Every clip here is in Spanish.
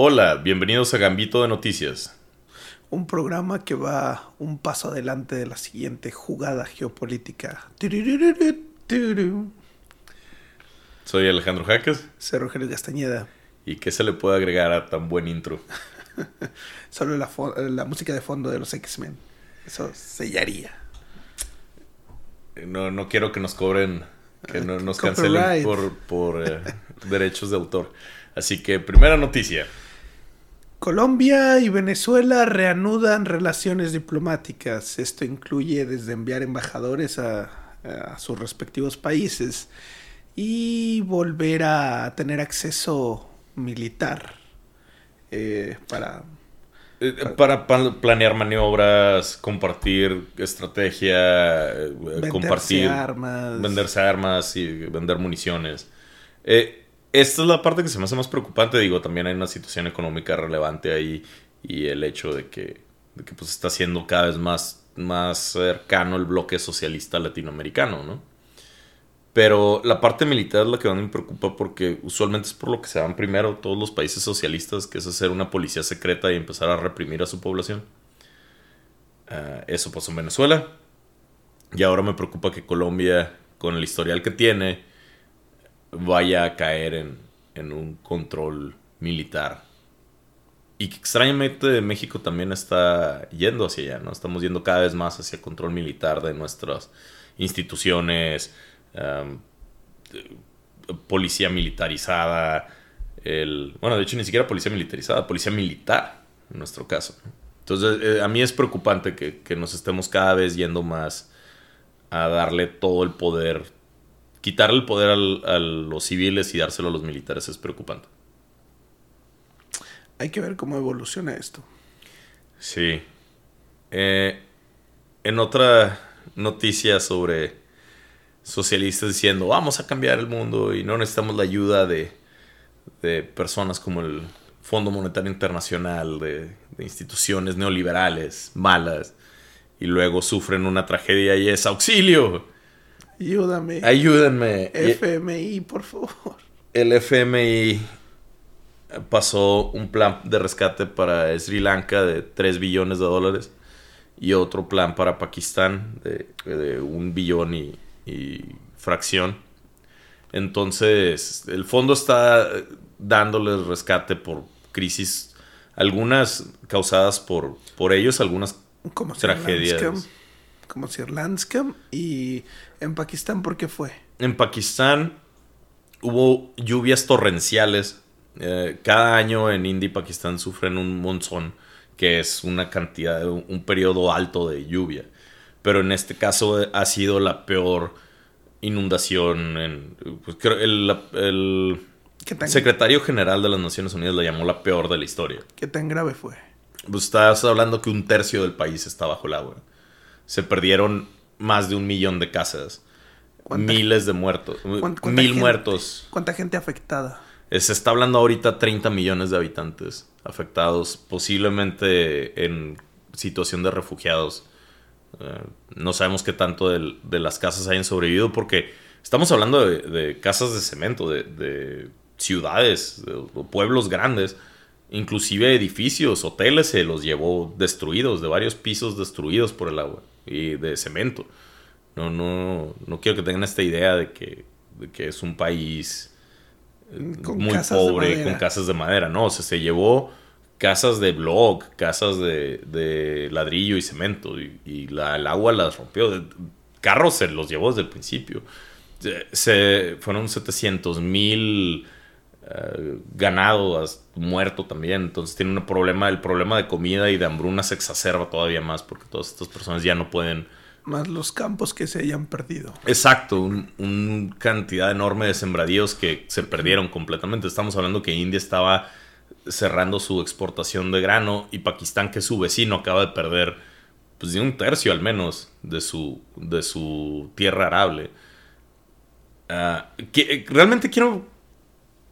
Hola, bienvenidos a Gambito de Noticias. Un programa que va un paso adelante de la siguiente jugada geopolítica. Soy Alejandro Jaques. Soy Rogelio Castañeda. ¿Y qué se le puede agregar a tan buen intro? Solo la, la música de fondo de los X-Men. Eso sellaría. No, no quiero que nos cobren, que no, nos cancelen por, por eh, derechos de autor. Así que, primera noticia. Colombia y Venezuela reanudan relaciones diplomáticas. Esto incluye desde enviar embajadores a, sus respectivos países y volver a tener acceso militar eh, para eh, para, planear maniobras, compartir estrategia, eh, compartir armas. venderse armas y vender municiones. Eh, esta es la parte que se me hace más preocupante. Digo, también hay una situación económica relevante ahí y el hecho de que, de que pues está siendo cada vez más, más cercano el bloque socialista latinoamericano, ¿no? Pero la parte militar es la que más me preocupa porque usualmente es por lo que se van primero todos los países socialistas, que es hacer una policía secreta y empezar a reprimir a su población. Ah, eso pasó en Venezuela. Y ahora me preocupa que Colombia, con el historial que tiene, vaya a caer en, en un control militar. Y que extrañamente México también está yendo hacia allá, ¿no? Estamos yendo cada vez más hacia control militar de nuestras instituciones, policía militarizada, el, bueno, de hecho ni siquiera policía militarizada, policía militar, en nuestro caso. Entonces, eh, a mí es preocupante que, nos estemos cada vez yendo más a darle todo el poder, quitarle el poder a los civiles y dárselo a los militares es preocupante. Hay que ver cómo evoluciona esto. Sí. Eh, en otra noticia sobre socialistas diciendo vamos a cambiar el mundo y no necesitamos la ayuda de, personas como el Fondo Monetario Internacional, de, instituciones neoliberales malas, y luego sufren una tragedia y es auxilio. Ayúdame. Ayúdenme. FMI, por favor. El FMI pasó un plan de rescate para Sri Lanka de 3 billones de dólares y otro plan para Pakistán de, de un billón y, y fracción. Entonces, el fondo está dándoles rescate por crisis, algunas causadas por, por ellos, algunas como tragedias. Como Sir Lanscam. ¿Y en Pakistán por qué fue? En Pakistán hubo lluvias torrenciales. Eh, cada año en India y Pakistán sufren un monzón, que es una cantidad, un periodo alto de lluvia pero en este caso ha sido la peor inundación. En, pues, el, secretario general de las Naciones Unidas la llamó la peor de la historia. ¿Qué tan grave fue? Pues estás hablando que un tercio del país está bajo el agua. Se perdieron más de un millón de casas. Miles de muertos. Mil muertos. ¿Cuánta gente afectada? Se está hablando ahorita 30 millones de habitantes afectados, posiblemente en situación de refugiados. Eh, no sabemos qué tanto de, las casas hayan sobrevivido porque estamos hablando de, casas de cemento, de, ciudades, de, pueblos grandes, inclusive edificios, hoteles se los llevó destruidos, de varios pisos destruidos por el agua y de cemento. No, no, no quiero que tengan esta idea de que, que es un país eh, muy pobre con casas de madera. No, o se llevó casas de blog, casas de, ladrillo y cemento, y, la, el agua las rompió. Carros se los llevó desde el principio. Se, fueron 700 mil uh, ganados muerto también. Entonces tiene un problema, el problema de comida y de hambruna se exacerba todavía más porque todas estas personas ya no pueden... Más los campos que se hayan perdido. Exacto, una cantidad enorme de sembradíos que se perdieron completamente. Estamos hablando que India estaba cerrando su exportación de grano y Pakistán, que es su vecino, acaba de perder pues de un tercio al menos de su, de su tierra arable. Ah, que, realmente quiero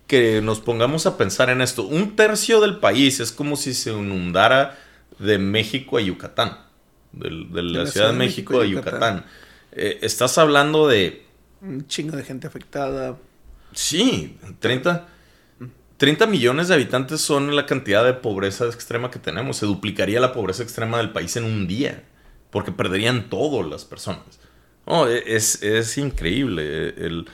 que nos pongamos a pensar en esto. Un tercio del país es como si se inundara de México a Yucatán. De, la, Ciudad de México, a Yucatán. Eh, estás hablando de... Un chingo de gente afectada. Sí, 30, 30 millones de habitantes son la cantidad de pobreza extrema que tenemos. Se duplicaría la pobreza extrema del país en un día. Porque perderían todas las personas. Oh, es, es increíble. El,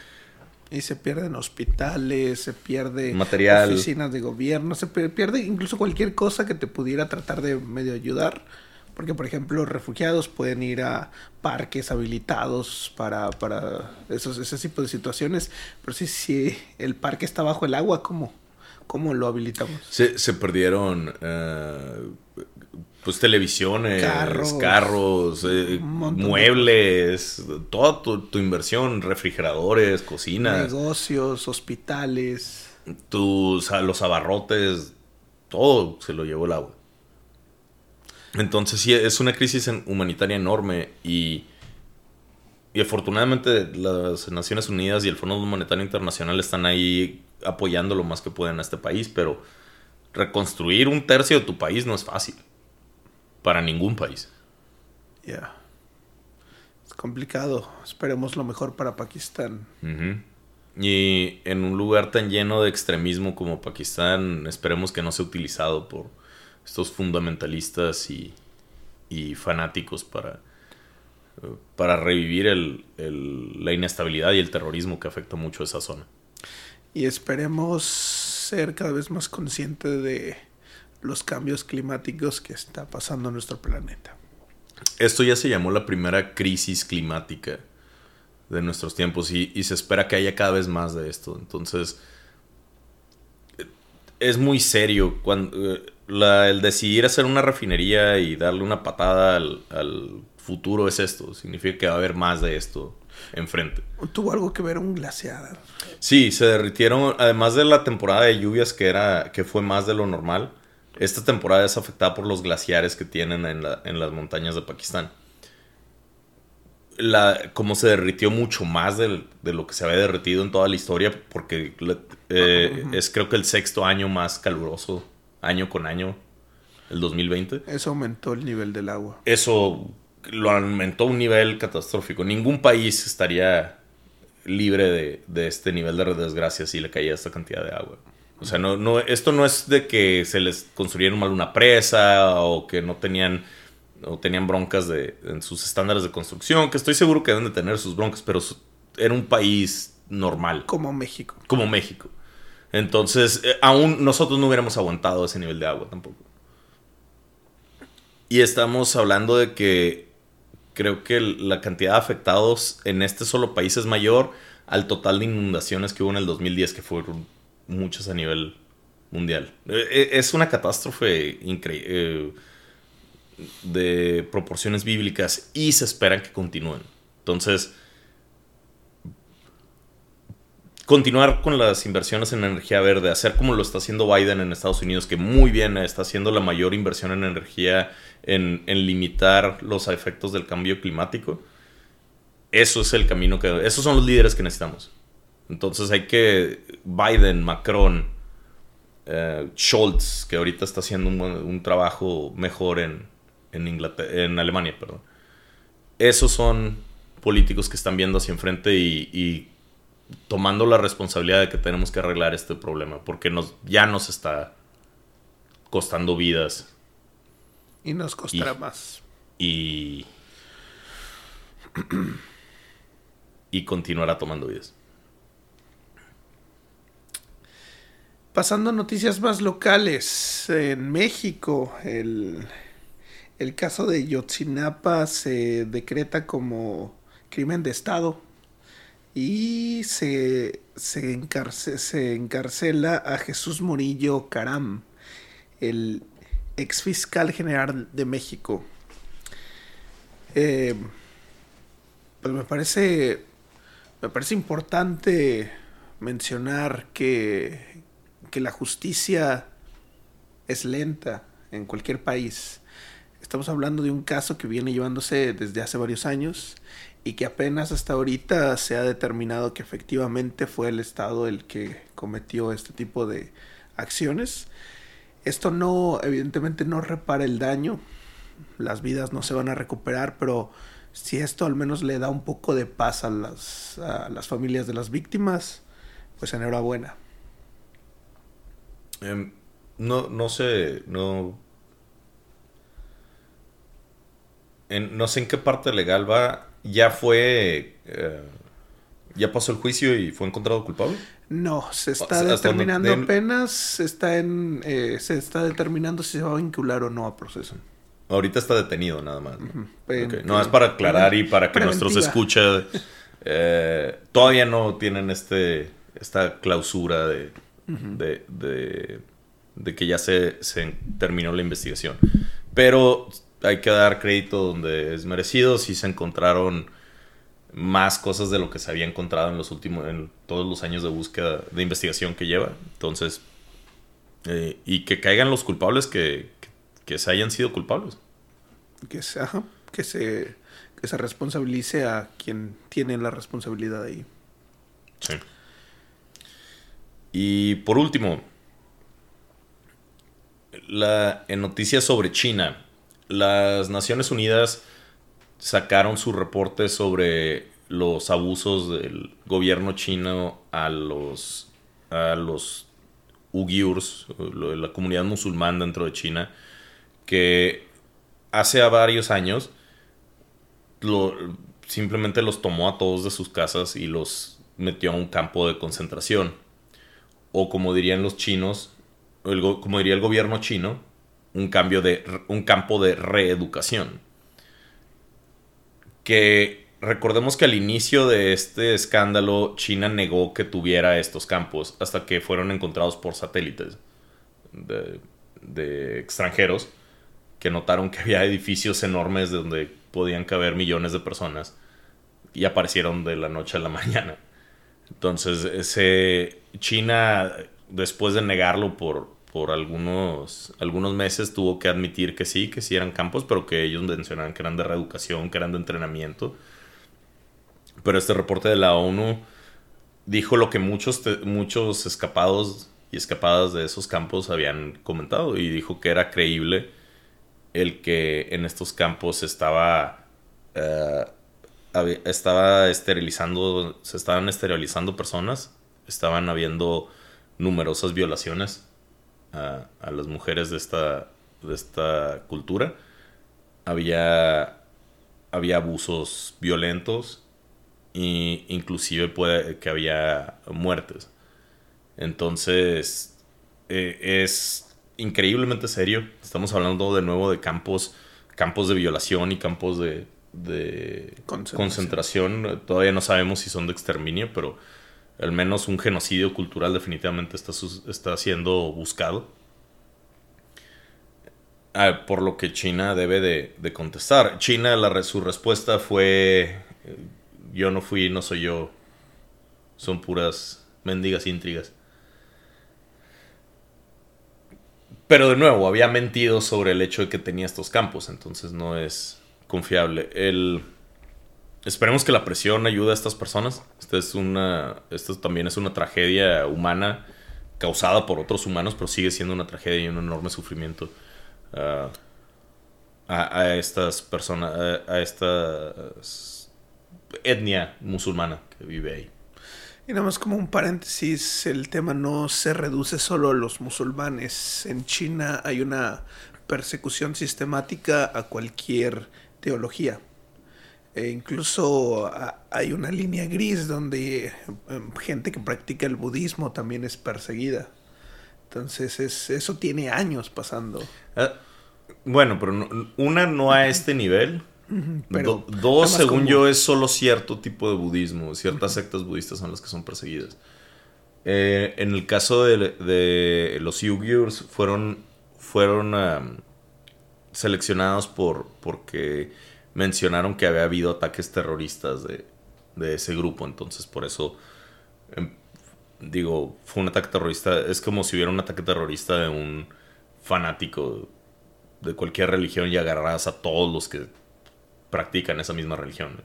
y se pierden hospitales, se pierde material. oficinas de gobierno, se pierde incluso cualquier cosa que te pudiera tratar de medio ayudar. Porque, por ejemplo, refugiados pueden ir a parques habilitados para, para esos, ese tipo de situaciones. Pero sí, si el parque está bajo el agua, ¿cómo, cómo lo habilitamos? Se, se perdieron eh, pues televisiones, carros, eh, muebles, toda tu, inversión, refrigeradores, cocinas. Negocios, hospitales. Tus, los abarrotes, todo se lo llevó el agua. Entonces sí, es una crisis humanitaria enorme y, y afortunadamente las Naciones Unidas y el Fondo Monetario Internacional están ahí apoyando lo más que pueden a este país, pero reconstruir un tercio de tu país no es fácil. Para ningún país. Ya. Es complicado. Esperemos lo mejor para Pakistán. Y en un lugar tan lleno de extremismo como Pakistán, esperemos que no sea utilizado por estos fundamentalistas y, fanáticos para, para revivir la inestabilidad y el terrorismo que afecta mucho a esa zona. Y esperemos ser cada vez más conscientes de los cambios climáticos que está pasando en nuestro planeta. Esto ya se llamó la primera crisis climática de nuestros tiempos y, y se espera que haya cada vez más de esto. Entonces, es muy serio cuando eh, el decidir hacer una refinería y darle una patada al, futuro es esto. Significa que va a haber más de esto enfrente. Tuvo algo que ver un glaciar. Sí, se derritieron, además de la temporada de lluvias que era que fue más de lo normal. Esta temporada es afectada por los glaciares que tienen en, las montañas de Pakistán. La, como se derritió mucho más de, lo que se había derretido en toda la historia, porque eh, es creo que el sexto año más caluroso año con año, el 2020. Eso aumentó el nivel del agua. Eso lo aumentó a un nivel catastrófico. Ningún país estaría libre de, este nivel de desgracia si le caía esta cantidad de agua. O sea, no, no, esto no es de que se les construyeron mal una presa o que no tenían o tenían broncas de, en sus estándares de construcción, que estoy seguro que deben de tener sus broncas, pero era un país normal. Como México. Como México. Entonces, eh, aún nosotros no hubiéramos aguantado ese nivel de agua tampoco. Y estamos hablando de que creo que la cantidad de afectados en este solo país es mayor al total de inundaciones que hubo en el 2010, que fueron muchas a nivel mundial. Eh, eh, es una catástrofe increíble de proporciones bíblicas y se espera que continúen. Entonces, continuar con las inversiones en energía verde, hacer como lo está haciendo Biden en Estados Unidos, que muy bien está haciendo la mayor inversión en energía, en, limitar los efectos del cambio climático. Eso es el camino que... Esos son los líderes que necesitamos. Entonces hay que... Biden, Macron, eh, Scholz, que ahorita está haciendo un, trabajo mejor en, en, en Alemania, perdón. Esos son políticos que están viendo hacia enfrente y tomando la responsabilidad de que tenemos que arreglar este problema, porque nos, ya nos está costando vidas. Y nos costará más. Y. y continuará tomando vidas. Pasando a noticias más locales, en México el, el caso de Yotzinapa se decreta como crimen de Estado y se, se, encarcela a Jesús Murillo Caram, el ex fiscal general de México. Eh, pues me parece, me parece importante mencionar que, que la justicia es lenta en cualquier país. Estamos hablando de un caso que viene llevándose desde hace varios años y que apenas hasta ahorita se ha determinado que efectivamente fue el Estado el que cometió este tipo de acciones. Esto no, evidentemente no repara el daño, las vidas no se van a recuperar, pero si esto al menos le da un poco de paz a las, a las familias de las víctimas, pues enhorabuena. Em, no, no sé, no... no sé en qué parte legal va. Ya fue... Eh, ya pasó el juicio y fue encontrado culpable. No, se está determinando apenas, está en, eh, se está determinando si se va a vincular o no a proceso. Ahorita está detenido nada más. ¿no? es para aclarar y para que nuestros escucha eh, todavía no tienen este esta clausura de, de, de, que ya se, se, terminó la investigación. Pero hay que dar crédito donde es merecido. Si se encontraron más cosas de lo que se había encontrado en los últimos, en todos los años de búsqueda, de investigación que lleva. Entonces, eh, y que caigan los culpables que, que, se hayan sido culpables. Que se, que se, que se responsabilice a quien tiene la responsabilidad ahí. Sí. Y por último, la, en noticias sobre China, las Naciones Unidas sacaron su reporte sobre los abusos del gobierno chino a los, a los la comunidad musulmana dentro de China, que hace varios años simplemente los tomó a todos de sus casas y los metió a un campo de concentración. O como dirían los chinos, como diría el gobierno chino, un, cambio de, un campo de reeducación que recordemos que al inicio de este escándalo China negó que tuviera estos campos hasta que fueron encontrados por satélites de, extranjeros que notaron que había edificios enormes donde podían caber millones de personas y aparecieron de la noche a la mañana. Entonces, ese China, después de negarlo por, por algunos, algunos meses tuvo que admitir que sí, que sí eran campos, pero que ellos mencionaban que eran de reeducación, que eran de entrenamiento. Pero este reporte de la ONU dijo lo que muchos, muchos escapados y escapadas de esos campos habían comentado y dijo que era creíble el que en estos campos estaba, estaba esterilizando, se estaban esterilizando personas, estaban habiendo numerosas violaciones a, las mujeres de esta, de esta cultura. Había, había abusos violentos e inclusive puede que había muertes. Entonces e, es increíblemente serio. Estamos hablando de nuevo de campos, campos de violación y campos de, de concentración. Todavía no sabemos si son de exterminio, pero al menos un genocidio cultural definitivamente está, está siendo buscado. Ah, por lo que China debe de, contestar. China, la, su respuesta fue, eh, yo no fui, no soy yo, son puras mendigas intrigas. Pero de nuevo, había mentido sobre el hecho de que tenía estos campos, entonces no es confiable. El, Esperemos que la presión ayude a estas personas. Esta es una, esto también es una tragedia humana causada por otros humanos, pero sigue siendo una tragedia y un enorme sufrimiento uh, a, estas personas, a, esta etnia musulmana que vive ahí. Y nada más como un paréntesis, el tema no se reduce solo a los musulmanes. En China hay una persecución sistemática a cualquier teología. E incluso hay una línea gris donde em, gente que practica el budismo también es perseguida. Entonces es, eso tiene años pasando. Ah, bueno, pero una no a este nivel. Pero dos, según yo, es solo cierto tipo de budismo. Ciertas sectas budistas son las que son perseguidas. Eh, en el caso de, los Uyghurs, fueron, fueron seleccionados por porque mencionaron que había habido ataques terroristas de, ese grupo, entonces por eso em, digo, fue un ataque terrorista, es como si hubiera un ataque terrorista de un fanático de cualquier religión y agarras a todos los que practican esa misma religión.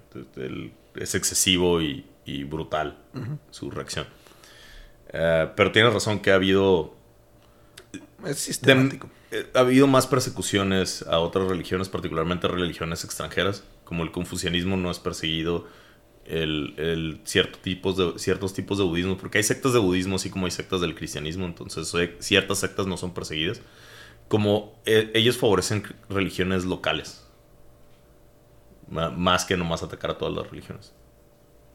es excesivo y, brutal su reacción. Eh, pero tienes razón que ha habido... Es sistemático. Ha habido más persecuciones a otras religiones, particularmente religiones extranjeras, como el confucianismo no es perseguido el, cierto tipos de, ciertos tipos de budismo, porque hay sectas de budismo así como hay sectas del cristianismo, entonces ciertas sectas no son perseguidas, como eh, ellos favorecen religiones locales, más que nomás atacar a todas las religiones.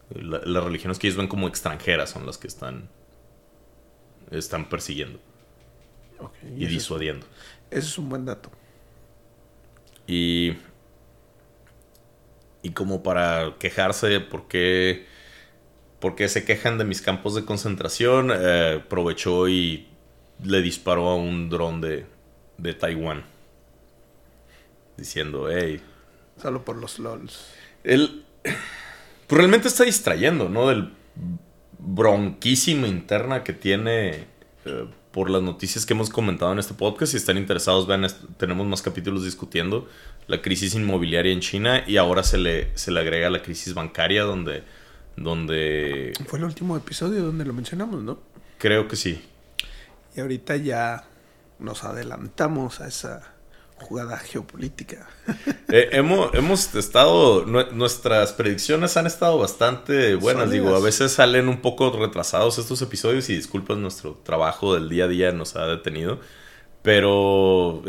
las religiones que ellos ven como extranjeras son las que están, están persiguiendo y, disuadiendo. Ese es un buen dato. Y y como para quejarse por qué, se quejan de mis campos de concentración, eh, aprovechó y le disparó a un dron de, de Taiwán. Diciendo, hey. Solo por los LOLs. Él pues realmente está distrayendo, ¿no? Del bronquísimo interna que tiene eh, por las noticias que hemos comentado en este podcast. Si están interesados, vean, tenemos más capítulos discutiendo la crisis inmobiliaria en China y ahora se le, se le agrega la crisis bancaria donde, donde... Fue el último episodio donde lo mencionamos, ¿no? Creo que sí. Y ahorita ya nos adelantamos a esa jugada geopolítica. Eh, hemos, hemos estado, nuestras predicciones han estado bastante buenas, digo, a veces salen un poco retrasados estos episodios y disculpas, nuestro trabajo del día a día nos ha detenido. Pero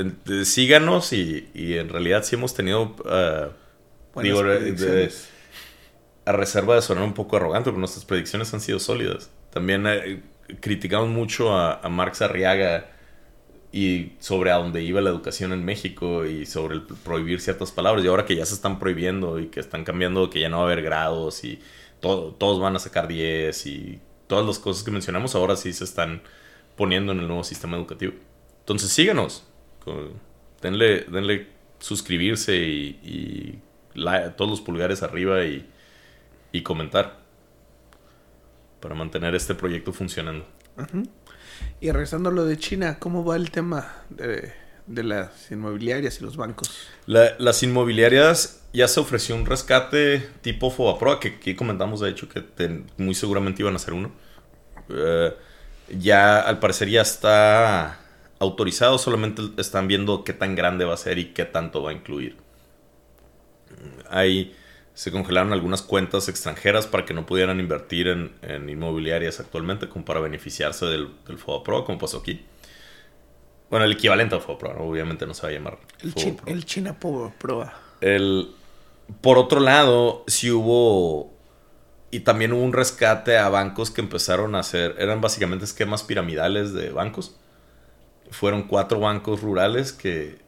síganos y, en realidad sí hemos tenido, uh, digo, a reserva de sonar un poco arrogante, pero nuestras predicciones han sido sólidas. También eh, criticamos mucho a, a Marx Arriaga y sobre a dónde iba la educación en México y sobre el prohibir ciertas palabras. Y ahora que ya se están prohibiendo y que están cambiando, que ya no va a haber grados y todos van a sacar 10 y todas las cosas que mencionamos ahora sí se están poniendo en el nuevo sistema educativo. Entonces síganos, denle, denle suscribirse y, todos los pulgares arriba y, comentar para mantener este proyecto funcionando. Y regresando a lo de China, ¿cómo va el tema de, las inmobiliarias y los bancos? las inmobiliarias ya se ofreció un rescate tipo FOBAPROA, que aquí comentamos de hecho que muy seguramente iban a ser uno. Eh, ya al parecer ya está autorizado, solamente están viendo qué tan grande va a ser y qué tanto va a incluir. Ahí se congelaron algunas cuentas extranjeras para que no pudieran invertir en, inmobiliarias actualmente, como para beneficiarse del, del Pro, como pasó aquí. Bueno, el equivalente al FOBAPRO, obviamente no se va a llamar. El, el China Pro. El, por otro lado, si hubo y también hubo un rescate a bancos que empezaron a hacer, eran básicamente esquemas piramidales de bancos fueron cuatro bancos rurales que,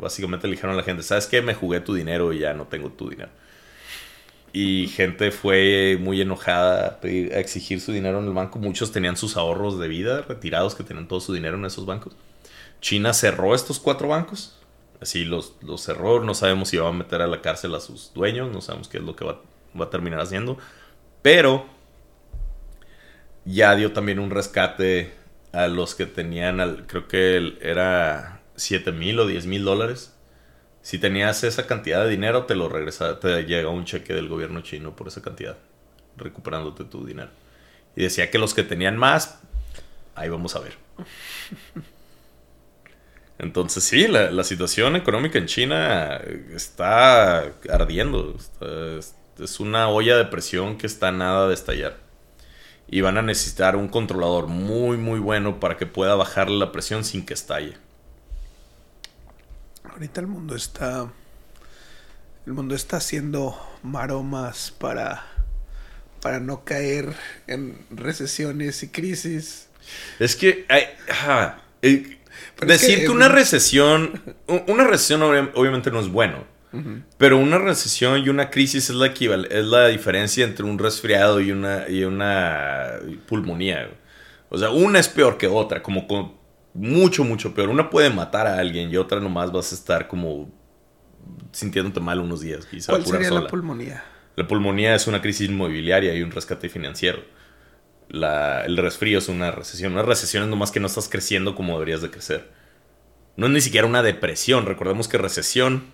básicamente le dijeron a la gente, ¿sabes qué? Me jugué tu dinero y ya no tengo tu dinero. Y gente fue muy enojada a, exigir su dinero en el banco. Muchos tenían sus ahorros de vida retirados, que tenían todo su dinero en esos bancos. China cerró estos cuatro bancos. Así los, los cerró. No sabemos si va a meter a la cárcel a sus dueños. No sabemos qué es lo que va, a terminar haciendo. Pero ya dio también un rescate a los que tenían, creo que era 7 mil o 10 mil dólares. Si tenías esa cantidad de dinero, te lo regresa, te llega un cheque del gobierno chino por esa cantidad, recuperándote tu dinero. Y decía que los que tenían más, ahí vamos a ver. Entonces sí, la, situación económica en China está ardiendo. es una olla de presión que está nada de estallar y van a necesitar un controlador muy muy bueno para que pueda bajar la presión sin que estalle. Ahorita el mundo está el mundo está haciendo maromas para para no caer en recesiones y crisis. Es que eh, decir que, una recesión una recesión obviamente no es bueno pero una recesión y una crisis es la, es la diferencia entre un resfriado y una, y una pulmonía. O sea, una es peor que otra, como con mucho, mucho peor. Una puede matar a alguien y otra nomás vas a estar como sintiéndote mal unos días. ¿Cuál sería la pulmonía? La pulmonía es una crisis inmobiliaria y un rescate financiero. el resfrío es una recesión. Una recesión es nomás que no estás creciendo como deberías de crecer. No es ni siquiera una depresión. Recordemos que recesión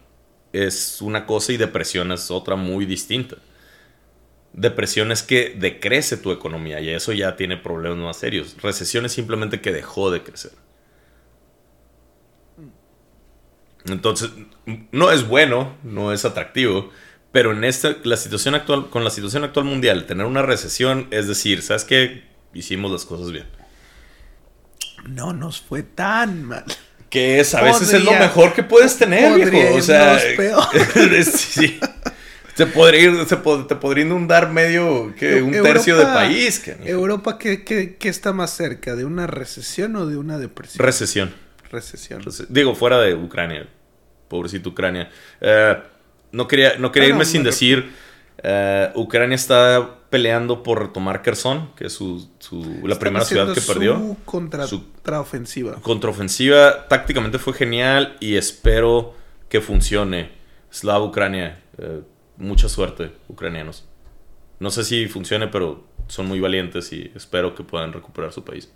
es una cosa y depresión es otra muy distinta. Depresión es que decrece tu economía y eso ya tiene problemas más serios. Recesión es simplemente que dejó de crecer. Entonces, no es bueno, no es atractivo, Pero en esta, la situación actual, con la situación actual mundial, tener una recesión es decir, ¿sabes qué? Hicimos las cosas bien. No nos fue tan mal. Que es, a veces es lo mejor que puedes tener, viejo. O sea, sí. Se podría, ir, se te podría inundar medio, que un tercio del país. Europa, ¿qué, qué, qué está más cerca? ¿De una recesión o de una depresión? Recesión. Recesión. Digo, fuera de Ucrania. Pobrecito Ucrania. Eh, no quería, no quería irme sin decir. Uh, Ucrania está peleando por retomar Kherson, que es su, la primera ciudad que perdió. Su contraofensiva. Contraofensiva tácticamente fue genial y espero que funcione. Slava Ucrania. Uh, mucha suerte, ucranianos. No sé si funcione, pero son muy valientes y espero que puedan recuperar su país.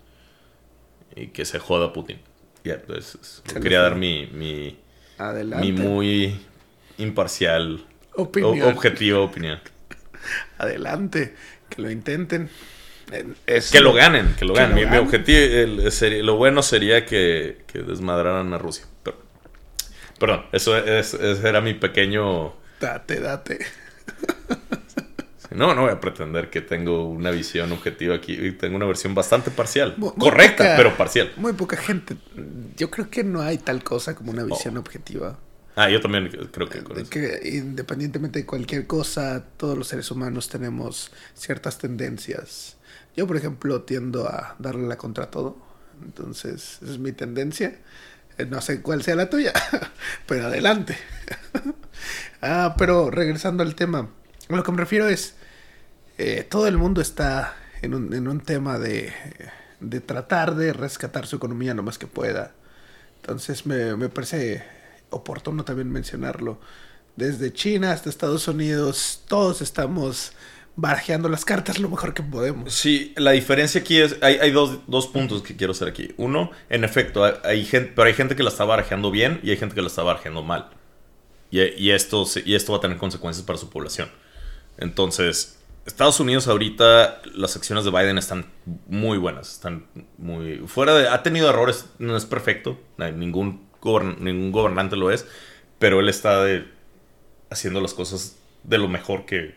Y que se joda Putin. Ya, pues, quería dar mi, mi, mi muy imparcial, opinión. objetivo opinión. Adelante, que lo intenten. que lo ganen, que lo ganen. mi, objetivo, lo bueno sería que, que, desmadraran a Rusia. Pero, perdón, eso, ese era mi pequeño... Date, date. No, no voy a pretender que tengo una visión objetiva aquí. Tengo una versión bastante parcial. Correcta, pero parcial. Muy poca gente. Yo creo que no hay tal cosa como una visión oh. objetiva. Ah, yo también creo que, que independientemente de cualquier cosa, todos los seres humanos tenemos ciertas tendencias. Yo, por ejemplo, tiendo a darle la contra todo. Entonces, esa es mi tendencia. Eh, no sé cuál sea la tuya, pero adelante. ah, pero regresando al tema, lo que me refiero es, eh, todo el mundo está en un, tema de, de, tratar de rescatar su economía lo más que pueda. Entonces me, me parece oportuno también mencionarlo. Desde China hasta Estados Unidos, todos estamos barajeando las cartas lo mejor que podemos. Sí, la diferencia aquí es, hay, hay dos, dos, puntos que quiero hacer aquí. Uno, en efecto, hay, gente, pero hay gente que la está barajeando bien y hay gente que la está barajeando mal. Y, y, esto, y esto va a tener consecuencias para su población. Entonces, Estados Unidos ahorita, las acciones de Biden están muy buenas, están muy... Fuera de... Ha tenido errores, no es perfecto, ningún ningún gobernante lo es, pero él está haciendo las cosas de lo mejor que,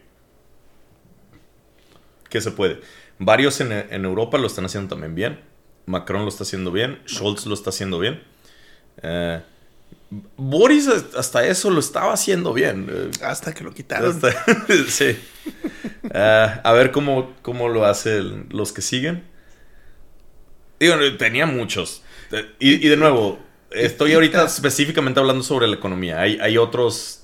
que se puede. Varios en, Europa lo están haciendo también bien. Macron lo está haciendo bien. Scholz lo está haciendo bien. Eh, Boris hasta eso lo estaba haciendo bien. Eh, hasta que lo quitaron. sí. Eh, a ver cómo, cómo lo hacen los que siguen. Digo, tenía muchos. y de nuevo, Estoy ahorita específicamente hablando sobre la economía. Hay, hay otros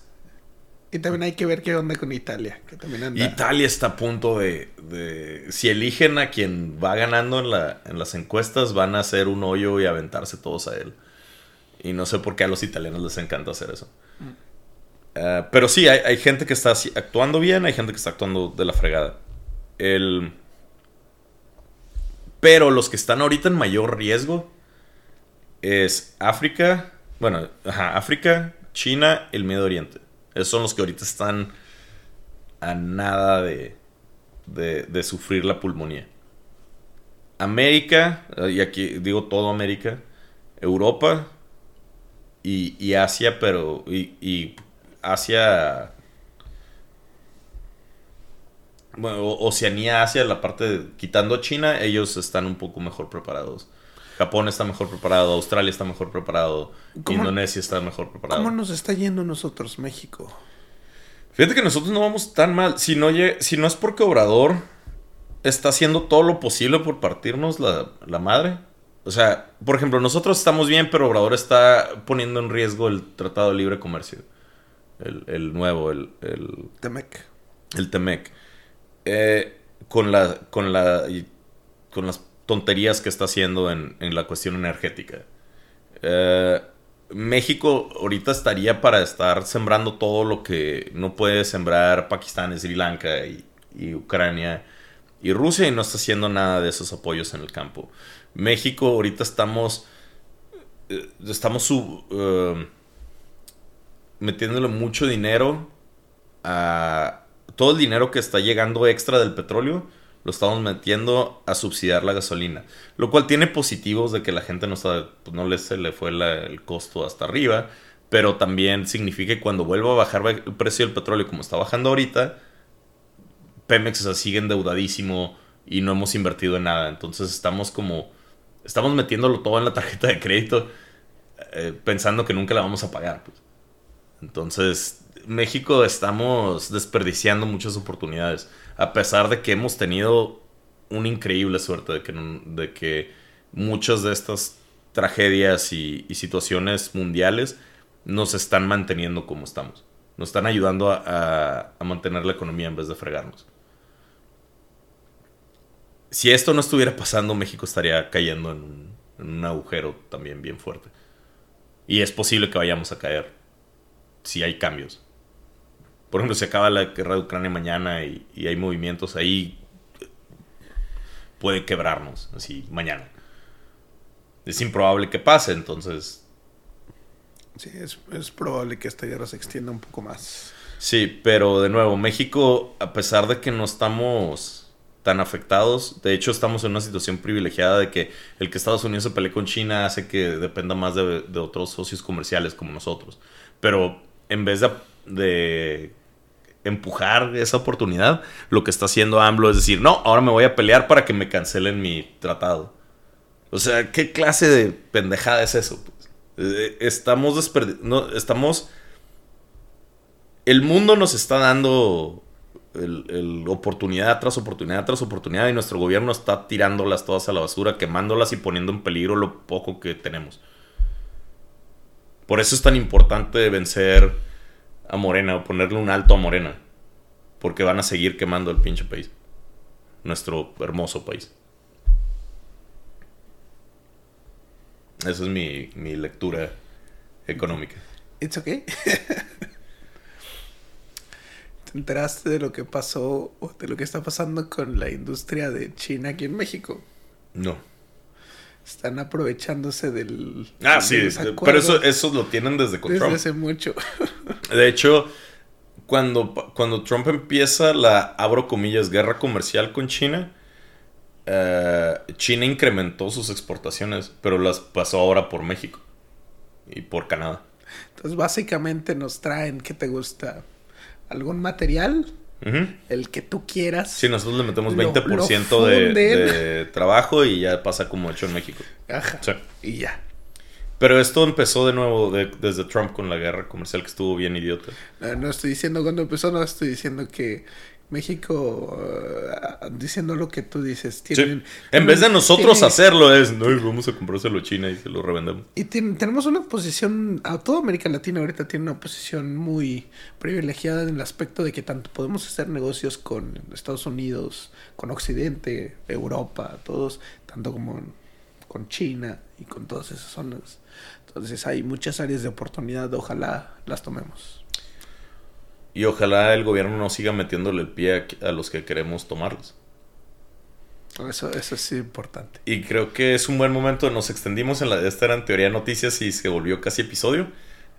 y también hay que ver qué onda con Italia, que también anda... Italia está a punto de, de, Si eligen a quien va ganando en, la, en las encuestas, van a hacer un hoyo y aventarse todos a él. Y no sé por qué a los italianos les encanta hacer eso. Mm. Eh, pero sí, hay, hay, gente que está actuando bien, hay gente que está actuando de la fregada. El... Pero los que están ahorita en mayor riesgo es África, bueno, ajá, África, China, el Medio Oriente. Esos son los que ahorita están a nada de, de, sufrir la pulmonía. América, y aquí digo todo América, Europa y, Asia, pero y, y, Asia, bueno, Oceanía, Asia, la parte de, quitando a China, ellos están un poco mejor preparados. Japón está mejor preparado, Australia está mejor preparado, Indonesia está mejor preparado. ¿Cómo nos está yendo nosotros, México? Fíjate que nosotros no vamos tan mal. Si no, si no es porque Obrador está haciendo todo lo posible por partirnos la, madre. O sea, por ejemplo, nosotros estamos bien, pero Obrador está poniendo en riesgo el Tratado de Libre Comercio. El, nuevo, el, el... Temec. El Temec. Eh, con la... Con la... Con las tonterías que está haciendo en, la cuestión energética. Eh, México ahorita estaría para estar sembrando todo lo que no puede sembrar Pakistán, Sri Lanka y, Ucrania y Rusia y no está haciendo nada de esos apoyos en el campo. México ahorita estamos eh, estamos uh, metiéndole mucho dinero a todo el dinero que está llegando extra del petróleo lo estamos metiendo a subsidiar la gasolina. Lo cual tiene positivos de que la gente no, está, pues no le, se le fue el costo hasta arriba, pero también significa que cuando vuelva a bajar el precio del petróleo como está bajando ahorita, Pemex sigue endeudadísimo y no hemos invertido en nada. Entonces estamos como, estamos metiéndolo todo en la tarjeta de crédito eh, pensando que nunca la vamos a pagar. Pues. Entonces, México estamos desperdiciando muchas oportunidades, a pesar de que hemos tenido una increíble suerte de que, de que muchas de estas tragedias y, situaciones mundiales nos están manteniendo como estamos. Nos están ayudando a, mantener la economía en vez de fregarnos. Si esto no estuviera pasando, México estaría cayendo en un agujero también bien fuerte. Y es posible que vayamos a caer si hay cambios. Por ejemplo, si acaba la guerra de Ucrania mañana y, hay movimientos ahí, puede quebrarnos así mañana. Es improbable que pase, entonces. Sí, es, es probable que esta guerra se extienda un poco más. Sí, pero de nuevo, México, a pesar de que no estamos tan afectados. De hecho, estamos en una situación privilegiada de que el que Estados Unidos se pelee con China hace que dependa más de, otros socios comerciales como nosotros. Pero en vez de, empujar esa oportunidad, lo que está haciendo AMLO es decir, no, ahora me voy a pelear para que me cancelen mi tratado. O sea, ¿qué clase de pendejada es eso? Eh, estamos no, estamos... El mundo nos está dando el, oportunidad tras oportunidad tras oportunidad y nuestro gobierno está tirándolas todas a la basura, quemándolas y poniendo en peligro lo poco que tenemos. Por eso es tan importante vencer a Morena o ponerle un alto a Morena. Porque van a seguir quemando el pinche país. Nuestro hermoso país. Esa es mi, mi lectura económica. It's okay. ¿Te enteraste de lo que pasó o de lo que está pasando con la industria de China aquí en México? No. Están aprovechándose del. Ah, sí, pero eso, eso lo tienen desde con desde hace mucho. De hecho, cuando, cuando Trump empieza la, abro comillas, guerra comercial con China, eh, China incrementó sus exportaciones, pero las pasó ahora por México y por Canadá. Entonces, básicamente nos traen, ¿qué te gusta? Algún material, el que tú quieras. Sí, nosotros le metemos 20% de, trabajo y ya pasa como hecho en México. Ajá. Y ya. Pero esto empezó de nuevo desde Trump con la guerra comercial que estuvo bien idiota. no estoy diciendo cuando empezó, no estoy diciendo que México, uh, diciendo lo que tú dices, tienen, en vez de nosotros hacerlo es, no, vamos a comprárselo a China y se lo revendemos. Y tenemos una posición, a toda América Latina ahorita tiene una posición muy privilegiada en el aspecto de que tanto podemos hacer negocios con Estados Unidos, con Occidente, Europa, todos, tanto como con China y con todas esas zonas. Entonces hay muchas áreas de oportunidad, ojalá las tomemos. Y ojalá el gobierno no siga metiéndole el pie a, los que queremos tomarlos. Eso, eso es importante. Y creo que es un buen momento. Nos extendimos en la. Esta era en teoría noticias y se volvió casi episodio.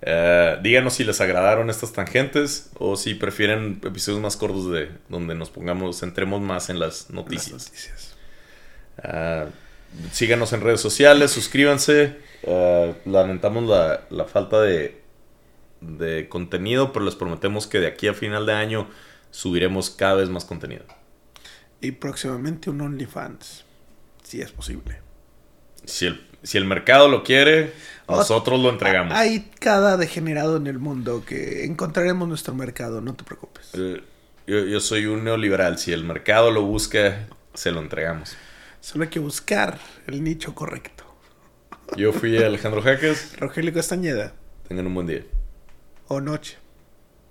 Eh, díganos si les agradaron estas tangentes o si prefieren episodios más cortos de donde nos pongamos, entremos más en las noticias. Eh, síganos en redes sociales, suscríbanse. Eh, lamentamos la, la falta de de contenido, pero les prometemos que de aquí a final de año subiremos cada vez más contenido. Y próximamente un OnlyFans, si es posible. Si el, si el mercado lo quiere, nosotros lo entregamos. Hay cada degenerado en el mundo que encontraremos nuestro mercado, no te preocupes. Eh, yo, yo soy un neoliberal, si el mercado lo busca, se lo entregamos. Solo hay que buscar el nicho correcto. Yo fui Alejandro Jaques. Rogelio Castañeda. Tengan un buen día o noche.